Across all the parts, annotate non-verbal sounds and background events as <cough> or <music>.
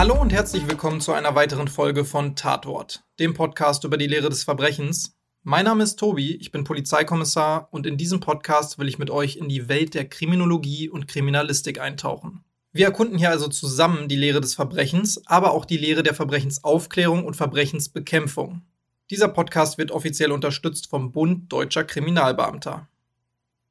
Hallo und herzlich willkommen zu einer weiteren Folge von Tatwort, dem Podcast über die Lehre des Verbrechens. Mein Name ist Tobi, ich bin Polizeikommissar und in diesem Podcast will ich mit euch in die Welt der Kriminologie und Kriminalistik eintauchen. Wir erkunden hier also zusammen die Lehre des Verbrechens, aber auch die Lehre der Verbrechensaufklärung und Verbrechensbekämpfung. Dieser Podcast wird offiziell unterstützt vom Bund Deutscher Kriminalbeamter.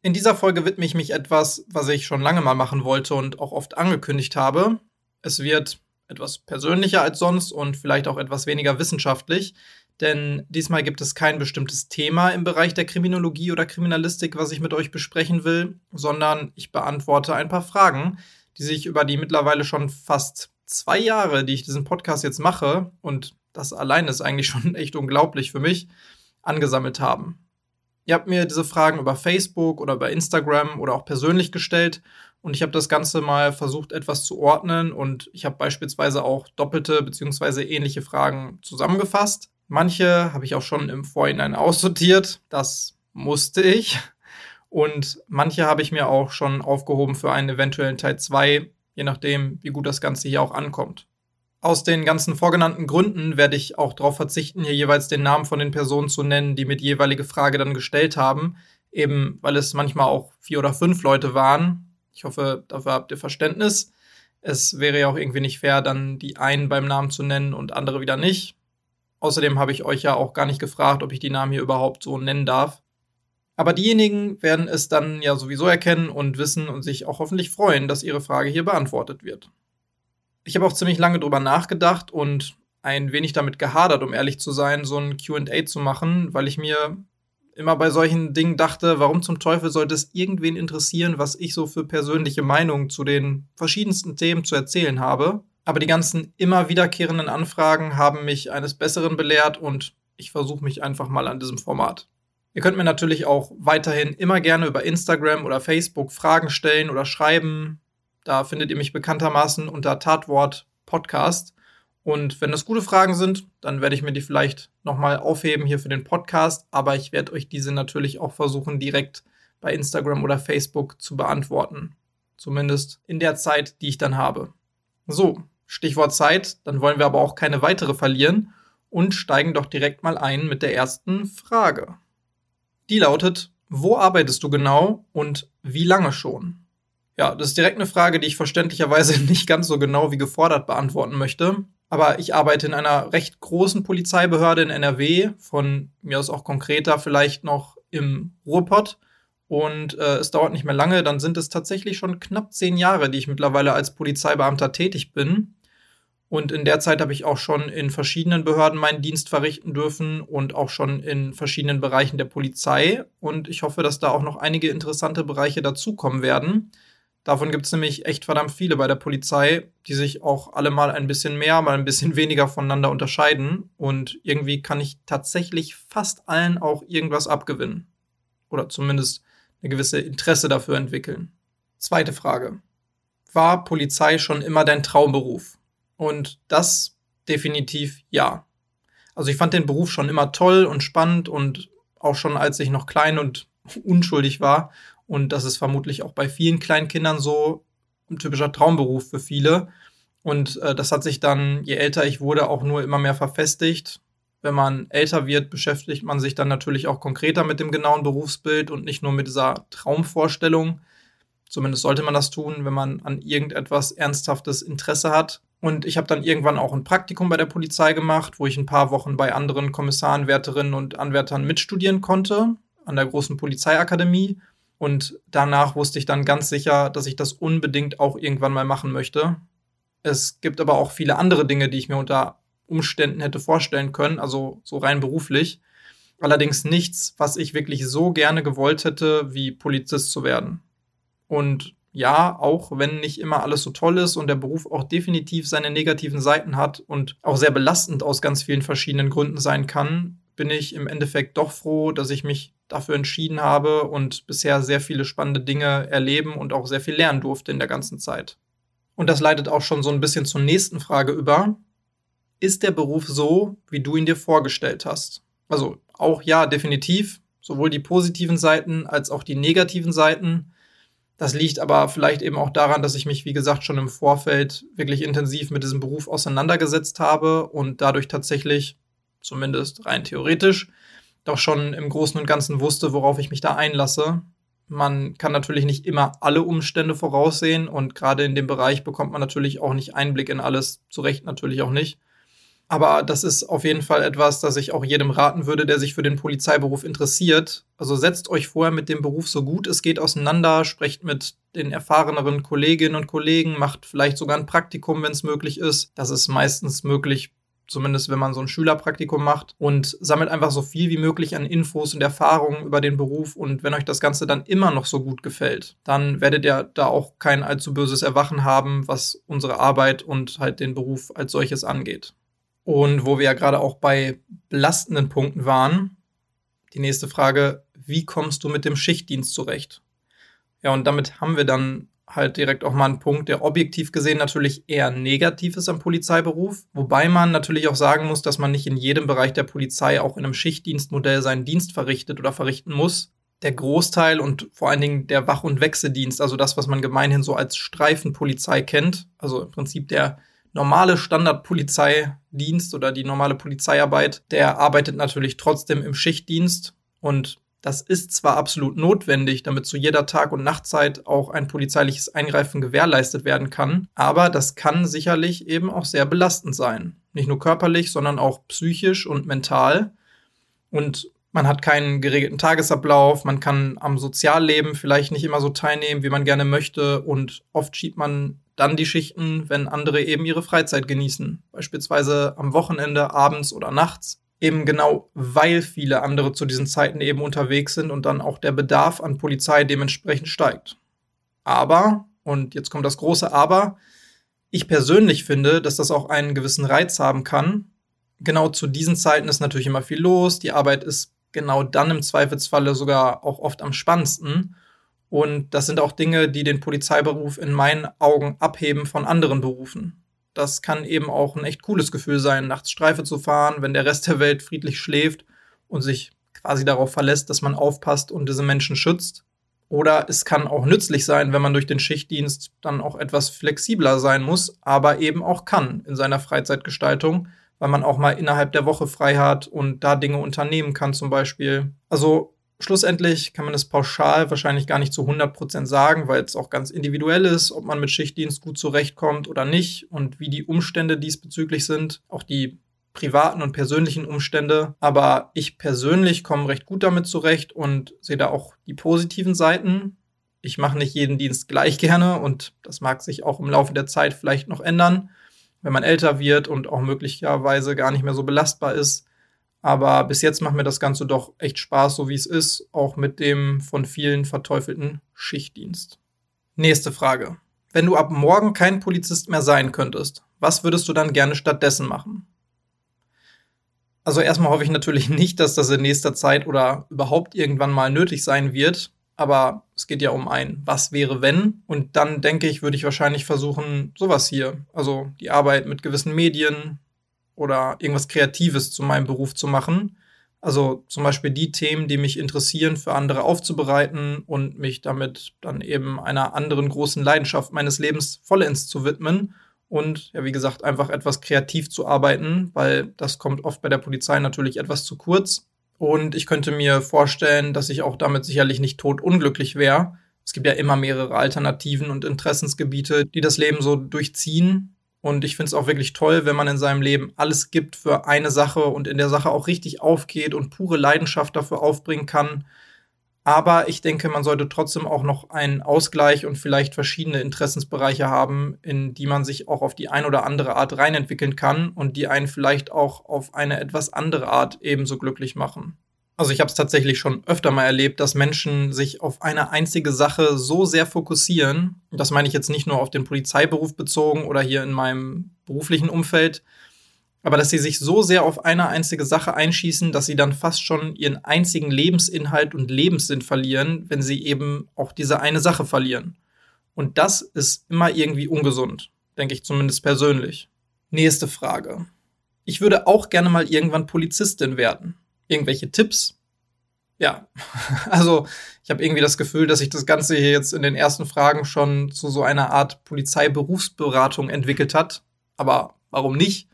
In dieser Folge widme ich mich etwas, was ich schon lange mal machen wollte und auch oft angekündigt habe. Es wird etwas persönlicher als sonst und vielleicht auch etwas weniger wissenschaftlich, denn diesmal gibt es kein bestimmtes Thema im Bereich der Kriminologie oder Kriminalistik, was ich mit euch besprechen will, sondern ich beantworte ein paar Fragen, die sich über die mittlerweile schon fast zwei Jahre, die ich diesen Podcast jetzt mache, und das allein ist eigentlich schon <laughs> echt unglaublich für mich, angesammelt haben. Ihr habt mir diese Fragen über Facebook oder bei Instagram oder auch persönlich gestellt und ich habe das Ganze mal versucht, etwas zu ordnen und ich habe beispielsweise auch doppelte bzw. ähnliche Fragen zusammengefasst. Manche habe ich auch schon im Vorhinein <laughs> aussortiert. Das musste ich. Und manche habe ich mir auch schon aufgehoben für einen eventuellen Teil 2, je nachdem, wie gut das Ganze hier auch ankommt. Aus den ganzen vorgenannten Gründen werde ich auch darauf verzichten, hier jeweils den Namen von den Personen zu nennen, die mir die jeweilige Frage dann gestellt haben, eben weil es manchmal auch vier oder fünf Leute waren. Ich hoffe, dafür habt ihr Verständnis. Es wäre ja auch irgendwie nicht fair, dann die einen beim Namen zu nennen und andere wieder nicht. Außerdem habe ich euch ja auch gar nicht gefragt, ob ich die Namen hier überhaupt so nennen darf. Aber diejenigen werden es dann ja sowieso erkennen und wissen und sich auch hoffentlich freuen, dass ihre Frage hier beantwortet wird. Ich habe auch ziemlich lange drüber nachgedacht und ein wenig damit gehadert, um ehrlich zu sein, so ein QA zu machen, weil ich mir immer bei solchen Dingen dachte, warum zum Teufel sollte es irgendwen interessieren, was ich so für persönliche Meinungen zu den verschiedensten Themen zu erzählen habe aber die ganzen immer wiederkehrenden Anfragen haben mich eines Besseren belehrt und ich versuche mich einfach mal an diesem Format. Ihr könnt mir natürlich auch weiterhin immer gerne über Instagram oder Facebook Fragen stellen oder schreiben. Da findet ihr mich bekanntermaßen unter Tatwort Podcast. Und wenn das gute Fragen sind, dann werde ich mir die vielleicht nochmal aufheben hier für den Podcast. Aber ich werde euch diese natürlich auch versuchen, direkt bei Instagram oder Facebook zu beantworten. Zumindest in der Zeit, die ich dann habe. So, Stichwort Zeit, dann wollen wir aber auch keine weitere verlieren und steigen doch direkt mal ein mit der ersten Frage. Die lautet, wo arbeitest du genau und wie lange schon? Ja, das ist direkt eine Frage, die ich verständlicherweise <laughs> nicht ganz so genau wie gefordert beantworten möchte. Aber ich arbeite in einer recht großen Polizeibehörde in NRW, von mir aus auch konkreter vielleicht noch im Ruhrpott und äh, es dauert nicht mehr lange, dann sind es tatsächlich schon knapp zehn Jahre, die ich mittlerweile als Polizeibeamter tätig bin. Und in der Zeit habe ich auch schon in verschiedenen Behörden meinen Dienst verrichten dürfen und auch schon in verschiedenen Bereichen der Polizei. Und ich hoffe, dass da auch noch einige interessante Bereiche dazukommen werden. Davon gibt es nämlich echt verdammt viele bei der Polizei, die sich auch alle mal ein bisschen mehr, mal ein bisschen <laughs> weniger voneinander unterscheiden. Und irgendwie kann ich tatsächlich fast allen auch irgendwas abgewinnen. Oder zumindest eine gewisse Interesse dafür entwickeln. Zweite Frage. War Polizei schon immer dein Traumberuf? Und das definitiv ja. Also ich fand den Beruf schon immer toll und spannend und auch schon als ich noch klein und <laughs> unschuldig war. Und das ist vermutlich auch bei vielen kleinen Kindern so ein typischer Traumberuf für viele. Und äh, das hat sich dann, je älter ich wurde, auch nur immer mehr verfestigt. Wenn man älter wird, beschäftigt man sich dann natürlich auch konkreter mit dem genauen Berufsbild und nicht nur mit dieser Traumvorstellung. Zumindest sollte man das tun, wenn man an irgendetwas ernsthaftes Interesse hat. Und ich habe dann irgendwann auch ein Praktikum bei der Polizei gemacht, wo ich ein paar Wochen bei anderen Kommissaren, Wärterinnen und Anwärtern mitstudieren konnte an der großen Polizeiakademie. Und danach wusste ich dann ganz sicher, dass ich das unbedingt auch irgendwann mal machen möchte. Es gibt aber auch viele andere Dinge, die ich mir unter Umständen hätte vorstellen können, also so rein beruflich. Allerdings nichts, was ich wirklich so gerne gewollt hätte, wie Polizist zu werden. Und ja, auch wenn nicht immer alles so toll ist und der Beruf auch definitiv seine negativen Seiten hat und auch sehr belastend aus ganz vielen verschiedenen Gründen sein kann, bin ich im Endeffekt doch froh, dass ich mich dafür entschieden habe und bisher sehr viele spannende Dinge erleben und auch sehr viel lernen durfte in der ganzen Zeit. Und das leitet auch schon so ein bisschen zur nächsten Frage über. Ist der Beruf so, wie du ihn dir vorgestellt hast? Also auch ja, definitiv. Sowohl die positiven Seiten als auch die negativen Seiten. Das liegt aber vielleicht eben auch daran, dass ich mich, wie gesagt, schon im Vorfeld wirklich intensiv mit diesem Beruf auseinandergesetzt habe und dadurch tatsächlich, zumindest rein theoretisch, doch schon im Großen und Ganzen wusste, worauf ich mich da einlasse. Man kann natürlich nicht immer alle Umstände voraussehen und gerade in dem Bereich bekommt man natürlich auch nicht Einblick in alles, zu Recht natürlich auch nicht. Aber das ist auf jeden Fall etwas, das ich auch jedem raten würde, der sich für den Polizeiberuf interessiert. Also setzt euch vorher mit dem Beruf so gut es geht auseinander, sprecht mit den erfahreneren Kolleginnen und Kollegen, macht vielleicht sogar ein Praktikum, wenn es möglich ist. Das ist meistens möglich, zumindest wenn man so ein Schülerpraktikum macht und sammelt einfach so viel wie möglich an Infos und Erfahrungen über den Beruf und wenn euch das Ganze dann immer noch so gut gefällt, dann werdet ihr da auch kein allzu böses Erwachen haben, was unsere Arbeit und halt den Beruf als solches angeht. Und wo wir ja gerade auch bei belastenden Punkten waren, die nächste Frage, wie kommst du mit dem Schichtdienst zurecht? Ja, und damit haben wir dann halt direkt auch mal einen Punkt, der objektiv gesehen natürlich eher negativ ist am Polizeiberuf, wobei man natürlich auch sagen muss, dass man nicht in jedem Bereich der Polizei auch in einem Schichtdienstmodell seinen Dienst verrichtet oder verrichten muss. Der Großteil und vor allen Dingen der Wach- und Wechseldienst, also das, was man gemeinhin so als Streifenpolizei kennt, also im Prinzip der normale Standardpolizeidienst oder die normale Polizeiarbeit, der arbeitet natürlich trotzdem im Schichtdienst und das ist zwar absolut notwendig, damit zu jeder Tag- und Nachtzeit auch ein polizeiliches Eingreifen gewährleistet werden kann, aber das kann sicherlich eben auch sehr belastend sein. Nicht nur körperlich, sondern auch psychisch und mental. Und man hat keinen geregelten Tagesablauf, man kann am Sozialleben vielleicht nicht immer so teilnehmen, wie man gerne möchte und oft schiebt man dann die Schichten, wenn andere eben ihre Freizeit genießen, beispielsweise am Wochenende, abends oder nachts. Eben genau, weil viele andere zu diesen Zeiten eben unterwegs sind und dann auch der Bedarf an Polizei dementsprechend steigt. Aber, und jetzt kommt das große Aber, ich persönlich finde, dass das auch einen gewissen Reiz haben kann. Genau zu diesen Zeiten ist natürlich immer viel los, die Arbeit ist genau dann im Zweifelsfalle sogar auch oft am spannendsten. Und das sind auch Dinge, die den Polizeiberuf in meinen Augen abheben von anderen Berufen. Das kann eben auch ein echt cooles Gefühl sein, nachts Streife zu fahren, wenn der Rest der Welt friedlich schläft und sich quasi darauf verlässt, dass man aufpasst und diese Menschen schützt. Oder es kann auch nützlich sein, wenn man durch den Schichtdienst dann auch etwas flexibler sein muss, aber eben auch kann in seiner Freizeitgestaltung, weil man auch mal innerhalb der Woche frei hat und da Dinge unternehmen kann zum Beispiel. Also Schlussendlich kann man es pauschal wahrscheinlich gar nicht zu 100% sagen, weil es auch ganz individuell ist, ob man mit Schichtdienst gut zurechtkommt oder nicht und wie die Umstände diesbezüglich sind, auch die privaten und persönlichen Umstände. Aber ich persönlich komme recht gut damit zurecht und sehe da auch die positiven Seiten. Ich mache nicht jeden Dienst gleich gerne und das mag sich auch im Laufe der Zeit vielleicht noch ändern, wenn man älter wird und auch möglicherweise gar nicht mehr so belastbar ist. Aber bis jetzt macht mir das Ganze doch echt Spaß, so wie es ist, auch mit dem von vielen verteufelten Schichtdienst. Nächste Frage. Wenn du ab morgen kein Polizist mehr sein könntest, was würdest du dann gerne stattdessen machen? Also erstmal hoffe ich natürlich <laughs> nicht, dass das in nächster Zeit oder überhaupt irgendwann mal nötig sein wird. Aber es geht ja um ein Was wäre wenn. Und dann denke ich, würde ich wahrscheinlich versuchen, sowas hier. Also die Arbeit mit gewissen Medien, oder irgendwas Kreatives zu meinem Beruf zu machen. Also zum Beispiel die Themen, die mich interessieren, für andere aufzubereiten und mich damit dann eben einer anderen großen Leidenschaft meines Lebens vollends zu widmen und ja, wie gesagt, einfach etwas kreativ zu arbeiten, weil das kommt oft bei der Polizei natürlich etwas zu kurz. Und ich könnte mir vorstellen, dass ich auch damit sicherlich nicht tot unglücklich wäre. Es gibt ja immer mehrere Alternativen und Interessensgebiete, die das Leben so durchziehen. Und ich finde es auch wirklich toll, wenn man in seinem Leben alles gibt für eine Sache und in der Sache auch richtig aufgeht und pure Leidenschaft dafür aufbringen kann. Aber ich denke, man sollte trotzdem auch noch einen Ausgleich und vielleicht verschiedene Interessensbereiche haben, in die man sich auch auf die ein oder andere Art reinentwickeln kann und die einen vielleicht auch auf eine etwas andere Art ebenso glücklich machen. Also ich habe es tatsächlich schon öfter mal erlebt, dass Menschen sich auf eine einzige Sache so sehr fokussieren. Das meine ich jetzt nicht nur auf den Polizeiberuf bezogen oder hier in meinem beruflichen Umfeld, aber dass sie sich so sehr auf eine einzige Sache einschießen, dass sie dann fast schon ihren einzigen Lebensinhalt und Lebenssinn verlieren, wenn sie eben auch diese eine Sache verlieren. Und das ist immer irgendwie ungesund, denke ich zumindest persönlich. Nächste Frage. Ich würde auch gerne mal irgendwann Polizistin werden irgendwelche Tipps? Ja, <laughs> also ich habe irgendwie das Gefühl, dass sich das Ganze hier jetzt in den ersten Fragen schon zu so einer Art Polizeiberufsberatung entwickelt hat. Aber warum nicht?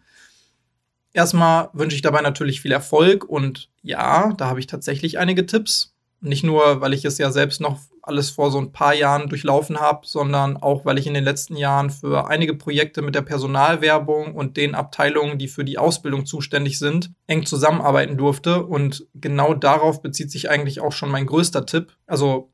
Erstmal wünsche ich dabei natürlich viel Erfolg und ja, da habe ich tatsächlich einige Tipps. Nicht nur, weil ich es ja selbst noch alles vor so ein paar Jahren durchlaufen habe, sondern auch, weil ich in den letzten Jahren für einige Projekte mit der Personalwerbung und den Abteilungen, die für die Ausbildung zuständig sind, eng zusammenarbeiten durfte. Und genau darauf bezieht sich eigentlich auch schon mein größter Tipp. Also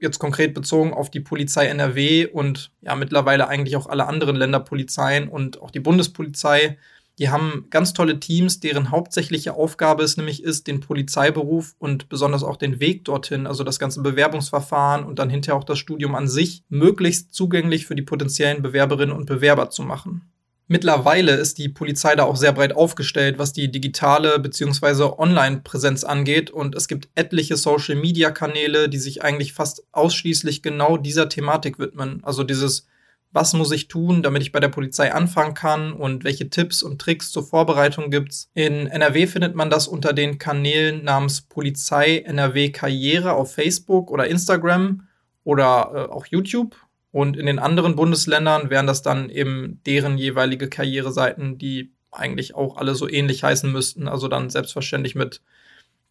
jetzt konkret bezogen auf die Polizei NRW und ja mittlerweile eigentlich auch alle anderen Länderpolizeien und auch die Bundespolizei die haben ganz tolle Teams, deren hauptsächliche Aufgabe es nämlich ist, den Polizeiberuf und besonders auch den Weg dorthin, also das ganze Bewerbungsverfahren und dann hinterher auch das Studium an sich, möglichst zugänglich für die potenziellen Bewerberinnen und Bewerber zu machen. Mittlerweile ist die Polizei da auch sehr breit aufgestellt, was die digitale bzw. Online-Präsenz angeht. Und es gibt etliche Social-Media-Kanäle, die sich eigentlich fast ausschließlich genau dieser Thematik widmen. Also dieses was muss ich tun, damit ich bei der Polizei anfangen kann und welche Tipps und Tricks zur Vorbereitung gibt's. In NRW findet man das unter den Kanälen namens Polizei NRW Karriere auf Facebook oder Instagram oder äh, auch YouTube. Und in den anderen Bundesländern wären das dann eben deren jeweilige Karriereseiten, die eigentlich auch alle so ähnlich heißen müssten. Also dann selbstverständlich mit,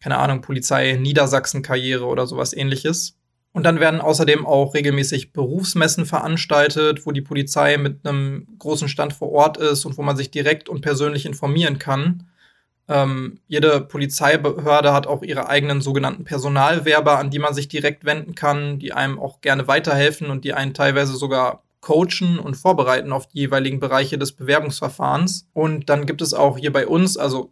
keine Ahnung, Polizei Niedersachsen Karriere oder sowas ähnliches. Und dann werden außerdem auch regelmäßig Berufsmessen veranstaltet, wo die Polizei mit einem großen Stand vor Ort ist und wo man sich direkt und persönlich informieren kann. Ähm, jede Polizeibehörde hat auch ihre eigenen sogenannten Personalwerber, an die man sich direkt wenden kann, die einem auch gerne weiterhelfen und die einen teilweise sogar coachen und vorbereiten auf die jeweiligen Bereiche des Bewerbungsverfahrens. Und dann gibt es auch hier bei uns, also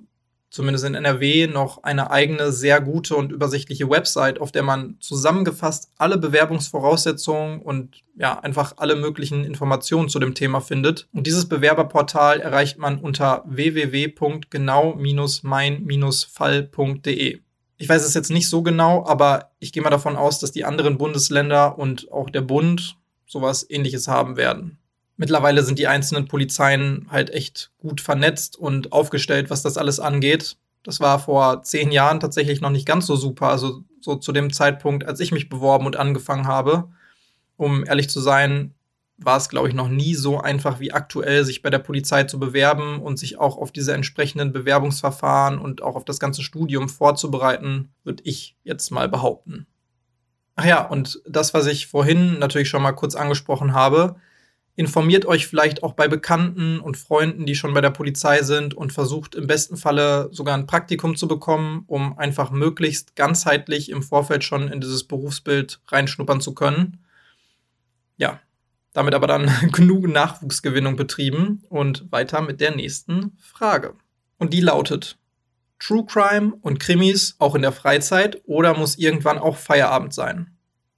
zumindest in NRW, noch eine eigene, sehr gute und übersichtliche Website, auf der man zusammengefasst alle Bewerbungsvoraussetzungen und ja, einfach alle möglichen Informationen zu dem Thema findet. Und dieses Bewerberportal erreicht man unter www.genau-mein-fall.de. Ich weiß es jetzt nicht so genau, aber ich gehe mal davon aus, dass die anderen Bundesländer und auch der Bund sowas ähnliches haben werden mittlerweile sind die einzelnen Polizeien halt echt gut vernetzt und aufgestellt, was das alles angeht. Das war vor zehn Jahren tatsächlich noch nicht ganz so super. Also so zu dem Zeitpunkt, als ich mich beworben und angefangen habe. Um ehrlich zu sein, war es, glaube ich, noch nie so einfach wie aktuell, sich bei der Polizei zu bewerben und sich auch auf diese entsprechenden Bewerbungsverfahren und auch auf das ganze Studium vorzubereiten, würde ich jetzt mal behaupten. Ach ja, und das, was ich vorhin natürlich schon mal kurz angesprochen habe, informiert euch vielleicht auch bei Bekannten und Freunden, die schon bei der Polizei sind und versucht im besten Falle sogar ein Praktikum zu bekommen, um einfach möglichst ganzheitlich im Vorfeld schon in dieses Berufsbild reinschnuppern zu können. Ja, damit aber dann <laughs> genug Nachwuchsgewinnung betrieben und weiter mit der nächsten Frage. Und die lautet, True Crime und Krimis auch in der Freizeit oder muss irgendwann auch Feierabend sein?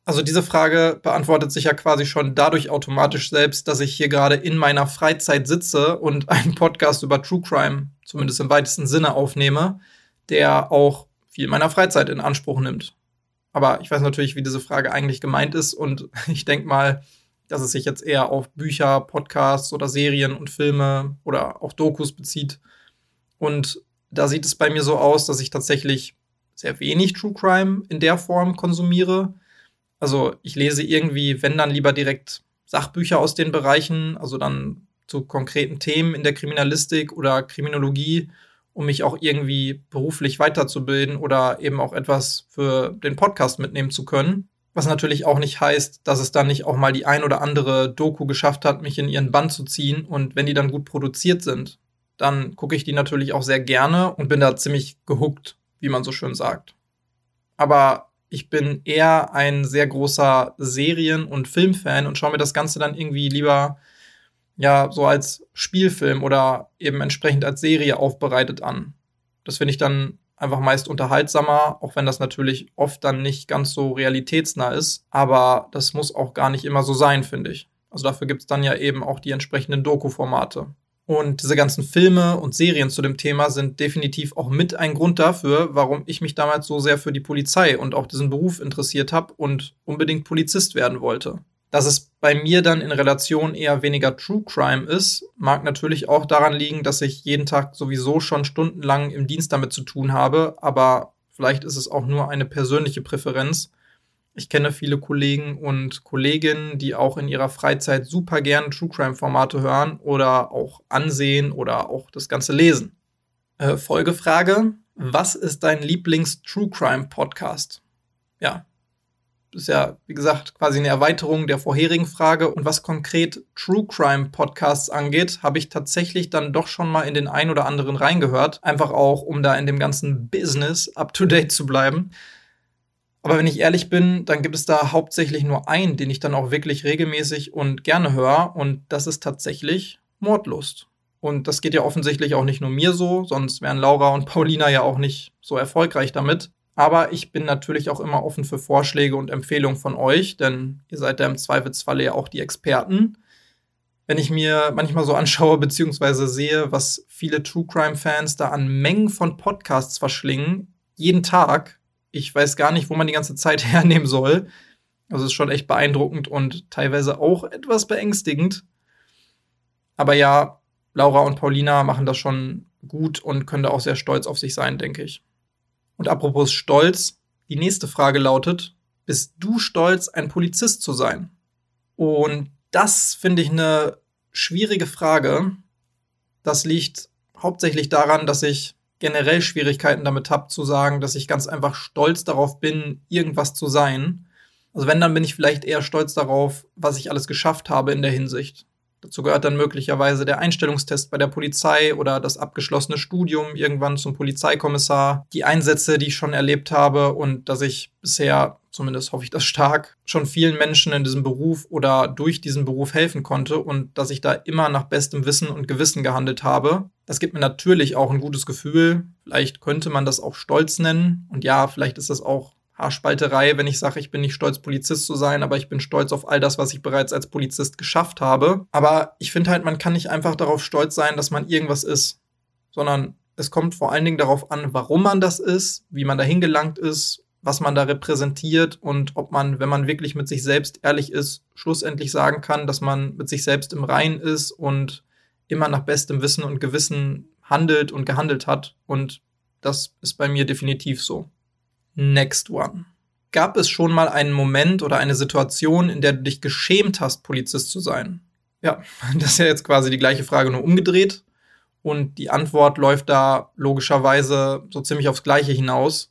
Also diese Frage beantwortet sich ja quasi schon dadurch automatisch selbst, dass ich hier gerade in meiner Freizeit sitze und <laughs> einen Podcast über True Crime, zumindest im weitesten Sinne, aufnehme, der auch viel meiner Freizeit in Anspruch nimmt. Aber ich weiß natürlich, wie diese Frage eigentlich gemeint ist und <laughs> ich denke mal, dass es sich jetzt eher auf Bücher, Podcasts oder Serien und Filme oder auch Dokus bezieht. Und da sieht es bei mir so aus, dass ich tatsächlich sehr wenig True Crime in der Form konsumiere also ich lese irgendwie, wenn dann lieber direkt Sachbücher aus den Bereichen, also dann zu konkreten Themen in der Kriminalistik oder Kriminologie, um mich auch irgendwie beruflich weiterzubilden oder eben auch etwas für den Podcast mitnehmen zu können. Was natürlich auch nicht heißt, dass es dann nicht auch mal die ein oder andere Doku geschafft hat, mich in ihren Band zu ziehen. Und wenn die dann gut produziert sind, dann gucke ich die natürlich auch sehr gerne und bin da ziemlich gehuckt, wie man so schön sagt. Aber ich bin eher ein sehr großer Serien- und Filmfan und schaue mir das Ganze dann irgendwie lieber ja so als Spielfilm oder eben entsprechend als Serie aufbereitet an. Das finde ich dann einfach meist unterhaltsamer, auch wenn das natürlich oft dann nicht ganz so realitätsnah ist. Aber das muss auch gar nicht immer so sein, finde ich. Also dafür gibt es dann ja eben auch die entsprechenden Doku-Formate. Und diese ganzen Filme und Serien zu dem Thema sind definitiv auch mit ein Grund dafür, warum ich mich damals so sehr für die Polizei und auch diesen Beruf interessiert habe und unbedingt Polizist werden wollte. Dass es bei mir dann in Relation eher weniger True Crime ist, mag natürlich auch daran liegen, dass ich jeden Tag sowieso schon stundenlang im Dienst damit zu tun habe, aber vielleicht ist es auch nur eine persönliche Präferenz ich kenne viele Kollegen und Kolleginnen, die auch in ihrer Freizeit super gerne True Crime Formate hören oder auch ansehen oder auch das Ganze lesen. Äh, Folgefrage: Was ist dein Lieblings True Crime Podcast? Ja, das ist ja, wie gesagt, quasi eine Erweiterung der vorherigen Frage. Und was konkret True Crime Podcasts angeht, habe ich tatsächlich dann doch schon mal in den ein oder anderen reingehört. Einfach auch, um da in dem ganzen Business up to date zu bleiben. Aber wenn ich ehrlich bin, dann gibt es da hauptsächlich nur einen, den ich dann auch wirklich regelmäßig und gerne höre. Und das ist tatsächlich Mordlust. Und das geht ja offensichtlich auch nicht nur mir so, sonst wären Laura und Paulina ja auch nicht so erfolgreich damit. Aber ich bin natürlich auch immer offen für Vorschläge und Empfehlungen von euch, denn ihr seid ja im Zweifelsfalle ja auch die Experten. Wenn ich mir manchmal so anschaue bzw. sehe, was viele True Crime Fans da an Mengen von Podcasts verschlingen, jeden Tag, ich weiß gar nicht, wo man die ganze Zeit <laughs> hernehmen soll. Also es ist schon echt beeindruckend und teilweise auch etwas beängstigend. Aber ja, Laura und Paulina machen das schon gut und können da auch sehr stolz auf sich sein, denke ich. Und apropos Stolz, die nächste Frage lautet, bist du stolz, ein Polizist zu sein? Und das finde ich eine schwierige Frage. Das liegt hauptsächlich daran, dass ich generell Schwierigkeiten damit habe, zu sagen, dass ich ganz einfach stolz darauf bin, irgendwas zu sein. Also wenn, dann bin ich vielleicht eher stolz darauf, was ich alles geschafft habe in der Hinsicht. Dazu gehört dann möglicherweise der Einstellungstest bei der Polizei oder das abgeschlossene Studium irgendwann zum Polizeikommissar, die Einsätze, die ich schon erlebt habe und dass ich bisher, zumindest hoffe ich das stark, schon vielen Menschen in diesem Beruf oder durch diesen Beruf helfen konnte und dass ich da immer nach bestem Wissen und Gewissen gehandelt habe. Das gibt mir natürlich auch ein gutes Gefühl. Vielleicht könnte man das auch Stolz nennen. Und ja, vielleicht ist das auch Haarspalterei, wenn ich sage, ich bin nicht stolz, Polizist zu sein, aber ich bin stolz auf all das, was ich bereits als Polizist geschafft habe. Aber ich finde halt, man kann nicht einfach darauf stolz sein, dass man irgendwas ist, sondern es kommt vor allen Dingen darauf an, warum man das ist, wie man dahin gelangt ist, was man da repräsentiert und ob man, wenn man wirklich mit sich selbst ehrlich ist, schlussendlich sagen kann, dass man mit sich selbst im Rein ist und immer nach bestem Wissen und Gewissen handelt und gehandelt hat. Und das ist bei mir definitiv so. Next one. Gab es schon mal einen Moment oder eine Situation, in der du dich geschämt hast, Polizist zu sein? Ja, <laughs> das ist ja jetzt quasi die gleiche Frage nur umgedreht. Und die Antwort läuft da logischerweise so ziemlich aufs Gleiche hinaus.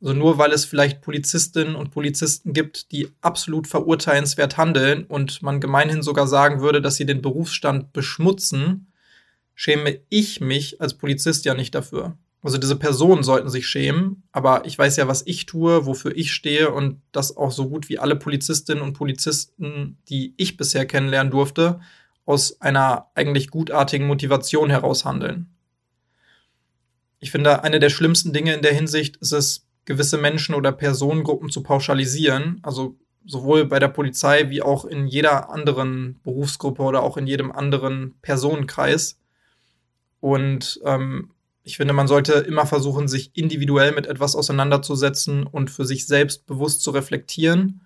Also nur weil es vielleicht Polizistinnen und Polizisten gibt, die absolut verurteilenswert handeln und man gemeinhin sogar sagen würde, dass sie den Berufsstand beschmutzen, schäme ich mich als Polizist ja nicht dafür. Also diese Personen sollten sich schämen, aber ich weiß ja, was ich tue, wofür ich stehe und dass auch so gut wie alle Polizistinnen und Polizisten, die ich bisher kennenlernen durfte, aus einer eigentlich gutartigen Motivation heraus handeln. Ich finde, eine der schlimmsten Dinge in der Hinsicht ist es, gewisse Menschen oder Personengruppen zu pauschalisieren, also sowohl bei der Polizei wie auch in jeder anderen Berufsgruppe oder auch in jedem anderen Personenkreis. Und ähm, ich finde, man sollte immer versuchen, sich individuell mit etwas auseinanderzusetzen und für sich selbst bewusst zu reflektieren.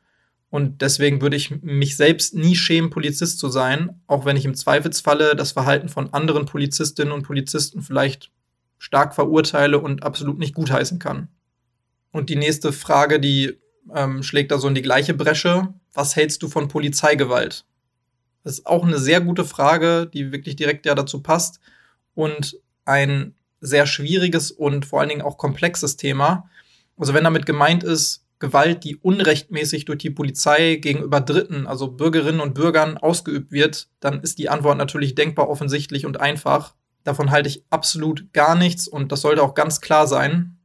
Und deswegen würde ich mich selbst nie schämen, Polizist zu sein, auch wenn ich im Zweifelsfalle das Verhalten von anderen Polizistinnen und Polizisten vielleicht stark verurteile und absolut nicht gutheißen kann. Und die nächste Frage, die ähm, schlägt da so in die gleiche Bresche. Was hältst du von Polizeigewalt? Das ist auch eine sehr gute Frage, die wirklich direkt ja dazu passt. Und ein sehr schwieriges und vor allen Dingen auch komplexes Thema. Also wenn damit gemeint ist, Gewalt, die unrechtmäßig durch die Polizei gegenüber Dritten, also Bürgerinnen und Bürgern ausgeübt wird, dann ist die Antwort natürlich denkbar offensichtlich und einfach. Davon halte ich absolut gar nichts und das sollte auch ganz klar sein.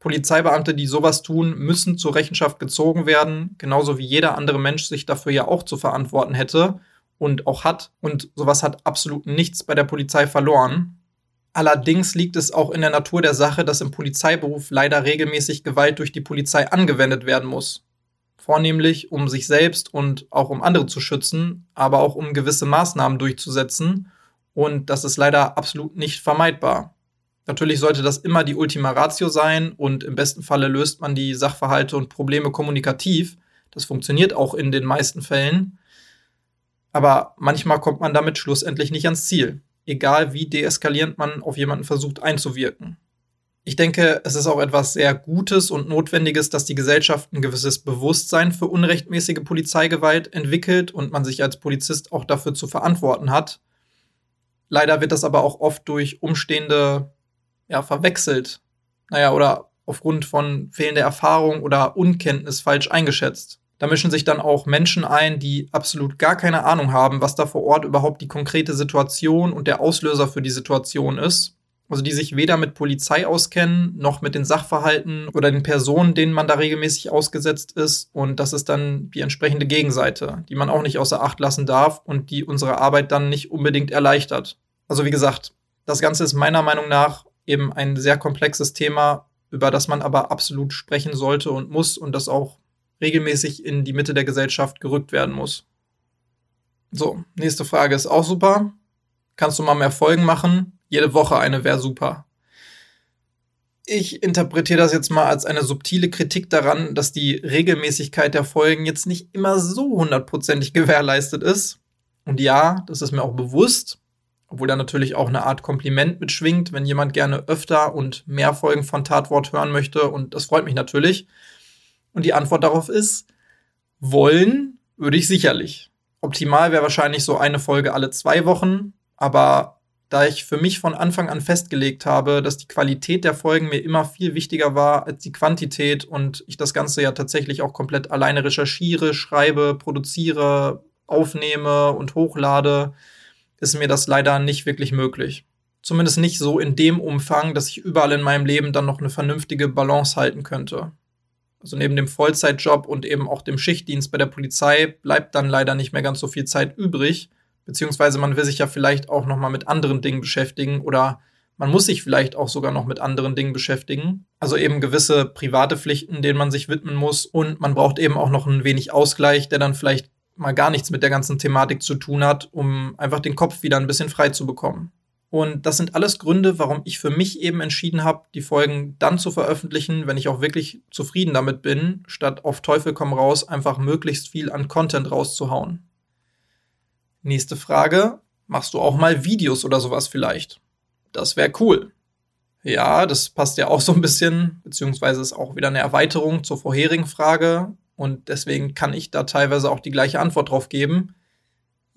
Polizeibeamte, die sowas tun, müssen zur Rechenschaft gezogen werden, genauso wie jeder andere Mensch sich dafür ja auch zu verantworten hätte und auch hat. Und sowas hat absolut nichts bei der Polizei verloren. Allerdings liegt es auch in der Natur der Sache, dass im Polizeiberuf leider regelmäßig Gewalt durch die Polizei angewendet werden muss. Vornehmlich, um sich selbst und auch um andere zu schützen, aber auch um gewisse Maßnahmen durchzusetzen. Und das ist leider absolut nicht vermeidbar. Natürlich sollte das immer die Ultima Ratio sein und im besten Falle löst man die Sachverhalte und Probleme kommunikativ. Das funktioniert auch in den meisten Fällen. Aber manchmal kommt man damit schlussendlich nicht ans Ziel egal wie deeskalierend man auf jemanden versucht einzuwirken. Ich denke, es ist auch etwas sehr Gutes und Notwendiges, dass die Gesellschaft ein gewisses Bewusstsein für unrechtmäßige Polizeigewalt entwickelt und man sich als Polizist auch dafür zu verantworten hat. Leider wird das aber auch oft durch Umstehende ja, verwechselt. Naja, oder aufgrund von fehlender Erfahrung oder Unkenntnis falsch eingeschätzt. Da mischen sich dann auch Menschen ein, die absolut gar keine Ahnung haben, was da vor Ort überhaupt die konkrete Situation und der Auslöser für die Situation ist. Also die sich weder mit Polizei auskennen, noch mit den Sachverhalten oder den Personen, denen man da regelmäßig ausgesetzt ist. Und das ist dann die entsprechende Gegenseite, die man auch nicht außer Acht lassen darf und die unsere Arbeit dann nicht unbedingt erleichtert. Also wie gesagt, das Ganze ist meiner Meinung nach eben ein sehr komplexes Thema, über das man aber absolut sprechen sollte und muss und das auch regelmäßig in die Mitte der Gesellschaft gerückt werden muss. So, nächste Frage ist auch super. Kannst du mal mehr Folgen machen? Jede Woche eine wäre super. Ich interpretiere das jetzt mal als eine subtile Kritik daran, dass die Regelmäßigkeit der Folgen jetzt nicht immer so hundertprozentig <laughs> gewährleistet ist. Und ja, das ist mir auch bewusst, obwohl da natürlich auch eine Art Kompliment mitschwingt, wenn jemand gerne öfter und mehr Folgen von Tatwort hören möchte. Und das freut mich natürlich. Und die Antwort darauf ist, wollen würde ich sicherlich. Optimal wäre wahrscheinlich so eine Folge alle zwei Wochen, aber da ich für mich von Anfang an festgelegt habe, dass die Qualität der Folgen mir immer viel wichtiger war als die Quantität und ich das Ganze ja tatsächlich auch komplett alleine recherchiere, schreibe, produziere, aufnehme und hochlade, ist mir das leider nicht wirklich möglich. Zumindest nicht so in dem Umfang, dass ich überall in meinem Leben dann noch eine vernünftige Balance halten könnte. Also neben dem Vollzeitjob und eben auch dem Schichtdienst bei der Polizei bleibt dann leider nicht mehr ganz so viel Zeit übrig, beziehungsweise man will sich ja vielleicht auch noch mal mit anderen Dingen beschäftigen oder man muss sich vielleicht auch sogar noch mit anderen Dingen beschäftigen. Also eben gewisse private Pflichten, denen man sich widmen muss und man braucht eben auch noch ein wenig Ausgleich, der dann vielleicht mal gar nichts mit der ganzen Thematik zu tun hat, um einfach den Kopf wieder ein bisschen frei zu bekommen. Und das sind alles Gründe, warum ich für mich eben entschieden habe, die Folgen dann zu veröffentlichen, wenn ich auch wirklich zufrieden damit bin, statt auf Teufel komm raus einfach möglichst viel an Content rauszuhauen. Nächste Frage. Machst du auch mal Videos oder sowas vielleicht? Das wäre cool. Ja, das passt ja auch so ein bisschen, beziehungsweise ist auch wieder eine Erweiterung zur vorherigen Frage. Und deswegen kann ich da teilweise auch die gleiche Antwort drauf geben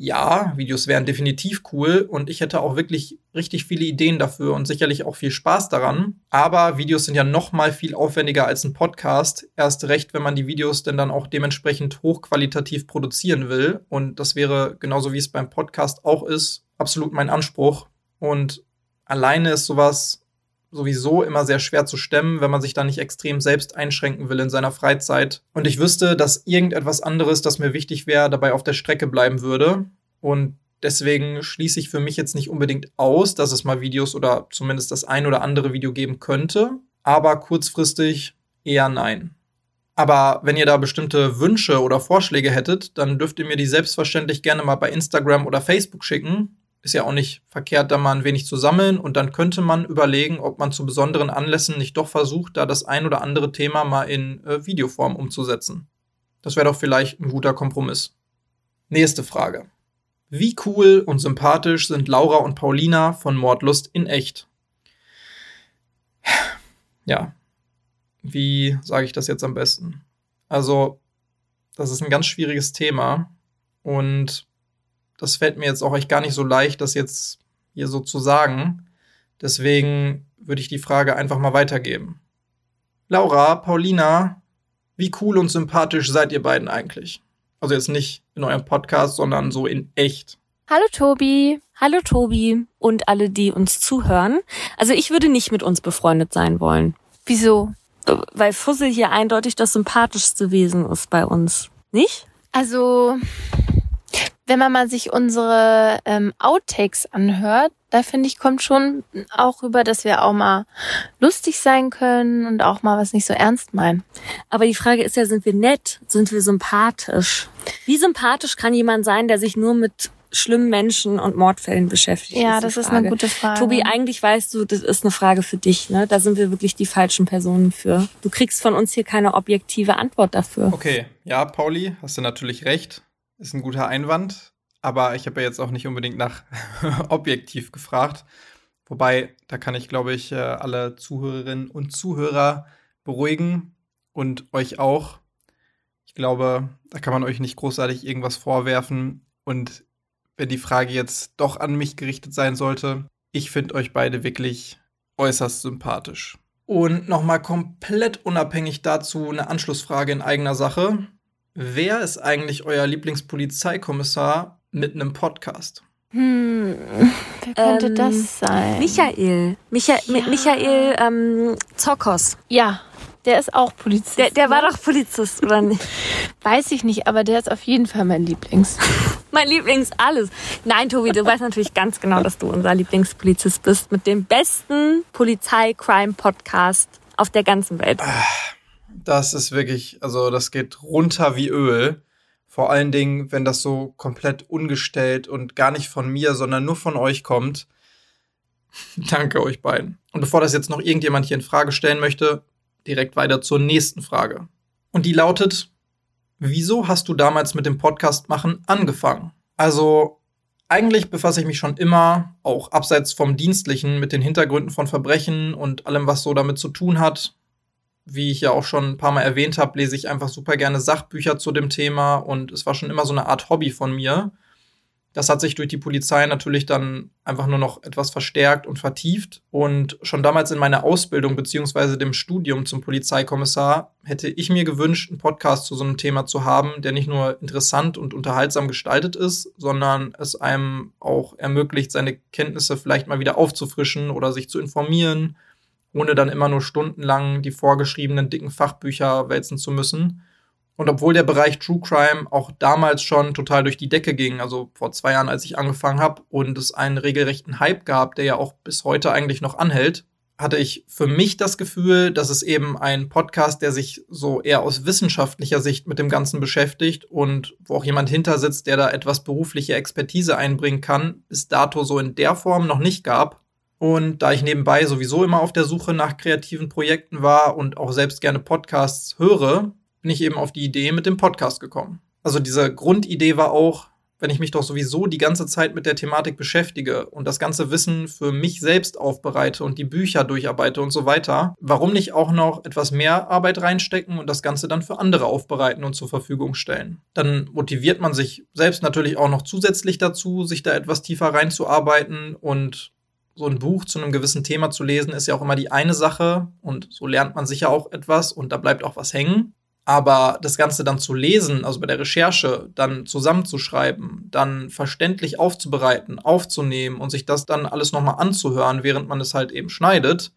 ja, Videos wären definitiv cool und ich hätte auch wirklich richtig viele Ideen dafür und sicherlich auch viel Spaß daran. Aber Videos sind ja noch mal viel aufwendiger als ein Podcast. Erst recht, wenn man die Videos denn dann auch dementsprechend hochqualitativ produzieren will. Und das wäre genauso wie es beim Podcast auch ist, absolut mein Anspruch. Und alleine ist sowas sowieso immer sehr schwer zu stemmen, wenn man sich da nicht extrem selbst einschränken will in seiner Freizeit. Und ich wüsste, dass irgendetwas anderes, das mir wichtig wäre, dabei auf der Strecke bleiben würde. Und deswegen schließe ich für mich jetzt nicht unbedingt aus, dass es mal Videos oder zumindest das ein oder andere Video geben könnte. Aber kurzfristig eher nein. Aber wenn ihr da bestimmte Wünsche oder Vorschläge hättet, dann dürft ihr mir die selbstverständlich gerne mal bei Instagram oder Facebook schicken ist ja auch nicht verkehrt, da mal ein wenig zu sammeln und dann könnte man überlegen, ob man zu besonderen Anlässen nicht doch versucht, da das ein oder andere Thema mal in äh, Videoform umzusetzen. Das wäre doch vielleicht ein guter Kompromiss. Nächste Frage. Wie cool und sympathisch sind Laura und Paulina von Mordlust in echt? Ja, wie sage ich das jetzt am besten? Also, das ist ein ganz schwieriges Thema und das fällt mir jetzt auch echt gar nicht so leicht, das jetzt hier so zu sagen. Deswegen würde ich die Frage einfach mal weitergeben. Laura, Paulina, wie cool und sympathisch seid ihr beiden eigentlich? Also jetzt nicht in eurem Podcast, sondern so in echt. Hallo Tobi. Hallo Tobi und alle, die uns zuhören. Also ich würde nicht mit uns befreundet sein wollen. Wieso? Weil Fussel hier eindeutig das sympathischste Wesen ist bei uns. Nicht? Also wenn man mal sich unsere ähm, Outtakes anhört, da finde ich, kommt schon auch rüber, dass wir auch mal lustig sein können und auch mal was nicht so ernst meinen. Aber die Frage ist ja, sind wir nett? Sind wir sympathisch? Wie sympathisch kann jemand sein, der sich nur mit schlimmen Menschen und Mordfällen beschäftigt? Ja, ist das ist eine gute Frage. Tobi, eigentlich weißt du, das ist eine Frage für dich. Ne? Da sind wir wirklich die falschen Personen für. Du kriegst von uns hier keine objektive Antwort dafür. Okay, ja, Pauli, hast du natürlich recht. Ist ein guter Einwand. Aber ich habe ja jetzt auch nicht unbedingt nach <laughs> objektiv gefragt. Wobei, da kann ich, glaube ich, äh, alle Zuhörerinnen und Zuhörer beruhigen und euch auch. Ich glaube, da kann man euch nicht großartig irgendwas vorwerfen. Und wenn die Frage jetzt doch an mich gerichtet sein sollte, ich finde euch beide wirklich äußerst sympathisch. Und nochmal komplett unabhängig dazu eine Anschlussfrage in eigener Sache. Wer ist eigentlich euer Lieblingspolizeikommissar mit einem Podcast? Hm, wer könnte ähm, das sein? Michael. Micha ja. Michael ähm, Zokos. Ja, der ist auch Polizist. Der, der war ne? doch Polizist, oder nicht? Weiß ich nicht, aber der ist auf jeden Fall mein Lieblings. <laughs> mein Lieblings alles. Nein, Tobi, du weißt natürlich ganz genau, dass du unser Lieblingspolizist bist mit dem besten Polizei-Crime-Podcast auf der ganzen Welt. Das ist wirklich, also das geht runter wie Öl. Vor allen Dingen, wenn das so komplett ungestellt und gar nicht von mir, sondern nur von euch kommt. <laughs> Danke euch beiden. Und bevor das jetzt noch irgendjemand hier in Frage stellen möchte, direkt weiter zur nächsten Frage. Und die lautet, wieso hast du damals mit dem Podcast machen angefangen? Also, eigentlich befasse ich mich schon immer, auch abseits vom Dienstlichen, mit den Hintergründen von Verbrechen und allem, was so damit zu tun hat wie ich ja auch schon ein paar Mal erwähnt habe, lese ich einfach super gerne Sachbücher zu dem Thema und es war schon immer so eine Art Hobby von mir. Das hat sich durch die Polizei natürlich dann einfach nur noch etwas verstärkt und vertieft. Und schon damals in meiner Ausbildung beziehungsweise dem Studium zum Polizeikommissar hätte ich mir gewünscht, einen Podcast zu so einem Thema zu haben, der nicht nur interessant und unterhaltsam gestaltet ist, sondern es einem auch ermöglicht, seine Kenntnisse vielleicht mal wieder aufzufrischen oder sich zu informieren ohne dann immer nur stundenlang die vorgeschriebenen dicken Fachbücher wälzen zu müssen. Und obwohl der Bereich True Crime auch damals schon total durch die Decke ging, also vor zwei Jahren, als ich angefangen habe, und es einen regelrechten Hype gab, der ja auch bis heute eigentlich noch anhält, hatte ich für mich das Gefühl, dass es eben ein Podcast, der sich so eher aus wissenschaftlicher Sicht mit dem Ganzen beschäftigt und wo auch jemand hinter sitzt, der da etwas berufliche Expertise einbringen kann, bis dato so in der Form noch nicht gab. Und da ich nebenbei sowieso immer auf der Suche nach kreativen Projekten war und auch selbst gerne Podcasts höre, bin ich eben auf die Idee mit dem Podcast gekommen. Also diese Grundidee war auch, wenn ich mich doch sowieso die ganze Zeit mit der Thematik beschäftige und das ganze Wissen für mich selbst aufbereite und die Bücher durcharbeite und so weiter, warum nicht auch noch etwas mehr Arbeit reinstecken und das Ganze dann für andere aufbereiten und zur Verfügung stellen? Dann motiviert man sich selbst natürlich auch noch zusätzlich dazu, sich da etwas tiefer reinzuarbeiten und so ein Buch zu einem gewissen Thema zu lesen, ist ja auch immer die eine Sache und so lernt man sicher auch etwas und da bleibt auch was hängen. Aber das Ganze dann zu lesen, also bei der Recherche, dann zusammenzuschreiben, dann verständlich aufzubereiten, aufzunehmen und sich das dann alles nochmal anzuhören, während man es halt eben schneidet,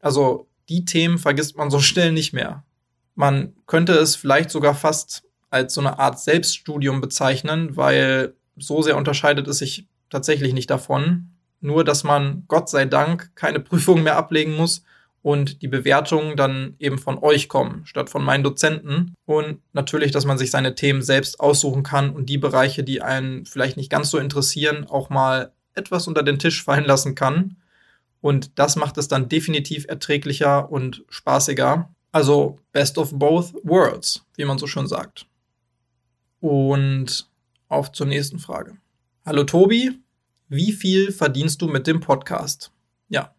also die Themen vergisst man so <laughs> schnell nicht mehr. Man könnte es vielleicht sogar fast als so eine Art Selbststudium bezeichnen, weil so sehr unterscheidet es sich tatsächlich nicht davon. Nur, dass man Gott sei Dank keine Prüfungen mehr ablegen muss und die Bewertungen dann eben von euch kommen, statt von meinen Dozenten. Und natürlich, dass man sich seine Themen selbst aussuchen kann und die Bereiche, die einen vielleicht nicht ganz so interessieren, auch mal etwas unter den Tisch fallen lassen kann. Und das macht es dann definitiv erträglicher und spaßiger. Also best of both worlds, wie man so schön sagt. Und auf zur nächsten Frage. Hallo Tobi, wie viel verdienst du mit dem Podcast? Ja.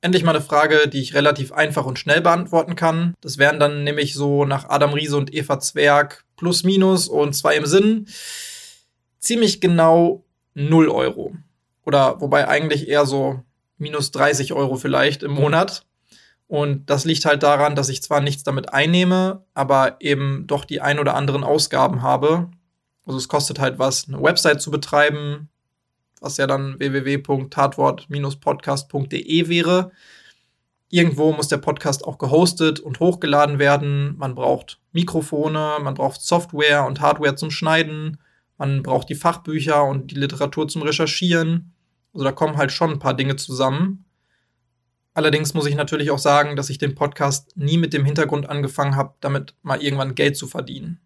Endlich mal eine Frage, die ich relativ einfach und schnell beantworten kann. Das wären dann nämlich so nach Adam Riese und Eva Zwerg plus minus und zwei im Sinn ziemlich genau 0 Euro. Oder wobei eigentlich eher so minus 30 Euro vielleicht im Monat. Und das liegt halt daran, dass ich zwar nichts damit einnehme, aber eben doch die ein oder anderen Ausgaben habe. Also es kostet halt was, eine Website zu betreiben, was ja dann www.tatwort-podcast.de wäre. Irgendwo muss der Podcast auch gehostet und hochgeladen werden. Man braucht Mikrofone, man braucht Software und Hardware zum Schneiden. Man braucht die Fachbücher und die Literatur zum Recherchieren. Also da kommen halt schon ein paar Dinge zusammen. Allerdings muss ich natürlich auch sagen, dass ich den Podcast nie mit dem Hintergrund angefangen habe, damit mal irgendwann Geld zu verdienen.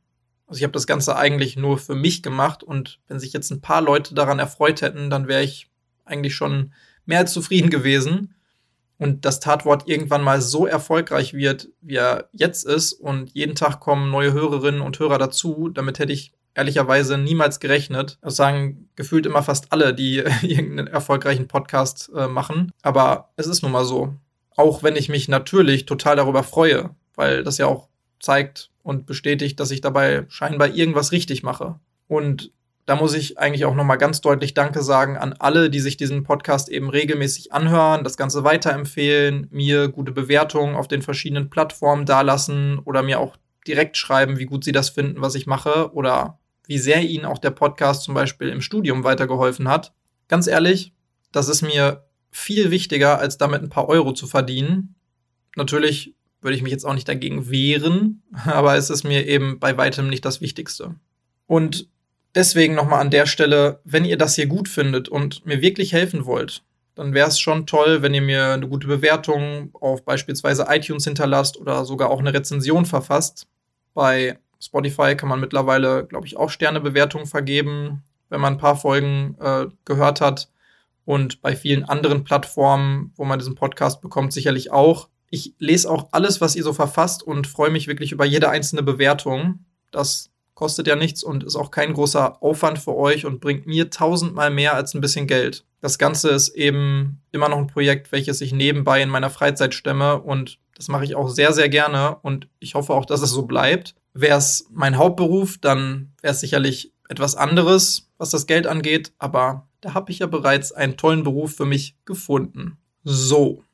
Also ich habe das Ganze eigentlich nur für mich gemacht und wenn sich jetzt ein paar Leute daran erfreut hätten, dann wäre ich eigentlich schon mehr als zufrieden gewesen. Und das Tatwort irgendwann mal so erfolgreich wird, wie er jetzt ist und jeden Tag kommen neue Hörerinnen und Hörer dazu, damit hätte ich ehrlicherweise niemals gerechnet. Das sagen gefühlt immer fast alle, die <laughs> irgendeinen erfolgreichen Podcast äh, machen. Aber es ist nun mal so. Auch wenn ich mich natürlich total darüber freue, weil das ja auch zeigt und bestätigt, dass ich dabei scheinbar irgendwas richtig mache. Und da muss ich eigentlich auch nochmal ganz deutlich Danke sagen an alle, die sich diesen Podcast eben regelmäßig anhören, das Ganze weiterempfehlen, mir gute Bewertungen auf den verschiedenen Plattformen dalassen oder mir auch direkt schreiben, wie gut sie das finden, was ich mache oder wie sehr ihnen auch der Podcast zum Beispiel im Studium weitergeholfen hat. Ganz ehrlich, das ist mir viel wichtiger, als damit ein paar Euro zu verdienen. Natürlich würde ich mich jetzt auch nicht dagegen wehren, <laughs> aber es ist mir eben bei weitem nicht das Wichtigste. Und deswegen nochmal an der Stelle, wenn ihr das hier gut findet und mir wirklich helfen wollt, dann wäre es schon toll, wenn ihr mir eine gute Bewertung auf beispielsweise iTunes hinterlasst oder sogar auch eine Rezension verfasst. Bei Spotify kann man mittlerweile, glaube ich, auch Sternebewertungen vergeben, wenn man ein paar Folgen äh, gehört hat. Und bei vielen anderen Plattformen, wo man diesen Podcast bekommt, sicherlich auch. Ich lese auch alles, was ihr so verfasst und freue mich wirklich über jede einzelne Bewertung. Das kostet ja nichts und ist auch kein großer Aufwand für euch und bringt mir tausendmal mehr als ein bisschen Geld. Das Ganze ist eben immer noch ein Projekt, welches ich nebenbei in meiner Freizeit stemme und das mache ich auch sehr, sehr gerne und ich hoffe auch, dass es so bleibt. Wäre es mein Hauptberuf, dann wäre es sicherlich etwas anderes, was das Geld angeht, aber da habe ich ja bereits einen tollen Beruf für mich gefunden. So,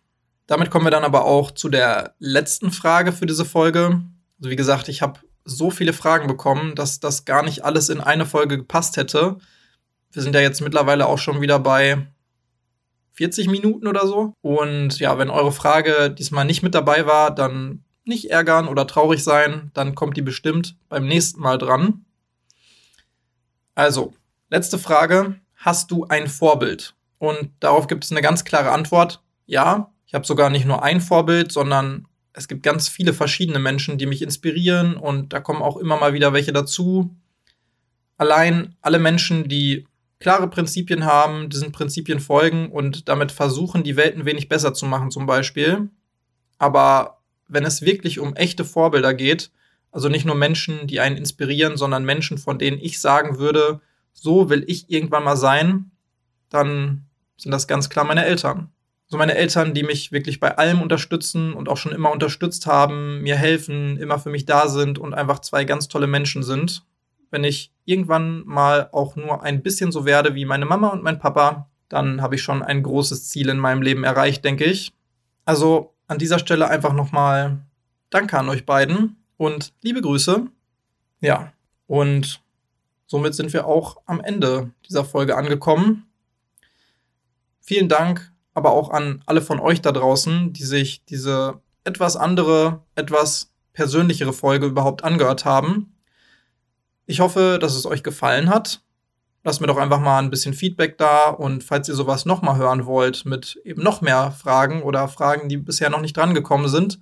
damit kommen wir dann aber auch zu der letzten Frage für diese Folge. Also wie gesagt, ich habe so viele Fragen bekommen, dass das gar nicht alles in eine Folge gepasst hätte. Wir sind ja jetzt mittlerweile auch schon wieder bei 40 Minuten oder so. Und ja, wenn eure Frage diesmal nicht mit dabei war, dann nicht ärgern oder traurig sein, dann kommt die bestimmt beim nächsten Mal dran. Also, letzte Frage. Hast du ein Vorbild? Und darauf gibt es eine ganz klare Antwort. Ja, ich habe sogar nicht nur ein Vorbild, sondern es gibt ganz viele verschiedene Menschen, die mich inspirieren und da kommen auch immer mal wieder welche dazu. Allein alle Menschen, die klare Prinzipien haben, diesen Prinzipien folgen und damit versuchen, die Welt ein wenig besser zu machen zum Beispiel. Aber wenn es wirklich um echte Vorbilder geht, also nicht nur Menschen, die einen inspirieren, sondern Menschen, von denen ich sagen würde, so will ich irgendwann mal sein, dann sind das ganz klar meine Eltern. So meine Eltern, die mich wirklich bei allem unterstützen und auch schon immer unterstützt haben, mir helfen, immer für mich da sind und einfach zwei ganz tolle Menschen sind. Wenn ich irgendwann mal auch nur ein bisschen so werde wie meine Mama und mein Papa, dann habe ich schon ein großes Ziel in meinem Leben erreicht, denke ich. Also an dieser Stelle einfach nochmal Danke an euch beiden und liebe Grüße. Ja, und somit sind wir auch am Ende dieser Folge angekommen. Vielen Dank aber auch an alle von euch da draußen, die sich diese etwas andere, etwas persönlichere Folge überhaupt angehört haben. Ich hoffe, dass es euch gefallen hat lasst mir doch einfach mal ein bisschen Feedback da und falls ihr sowas nochmal hören wollt mit eben noch mehr Fragen oder Fragen, die bisher noch nicht drangekommen sind,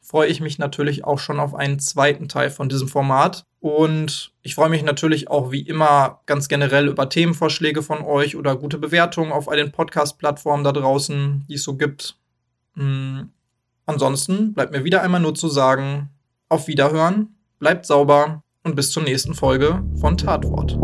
freue ich mich natürlich auch schon auf einen zweiten Teil von diesem Format. Und ich freue mich natürlich auch wie immer ganz generell über Themenvorschläge von euch oder gute Bewertungen auf all den Podcast-Plattformen da draußen, die es so gibt. Hm. Ansonsten bleibt mir wieder einmal nur zu sagen, auf Wiederhören, bleibt sauber und bis zur nächsten Folge von Tatwort.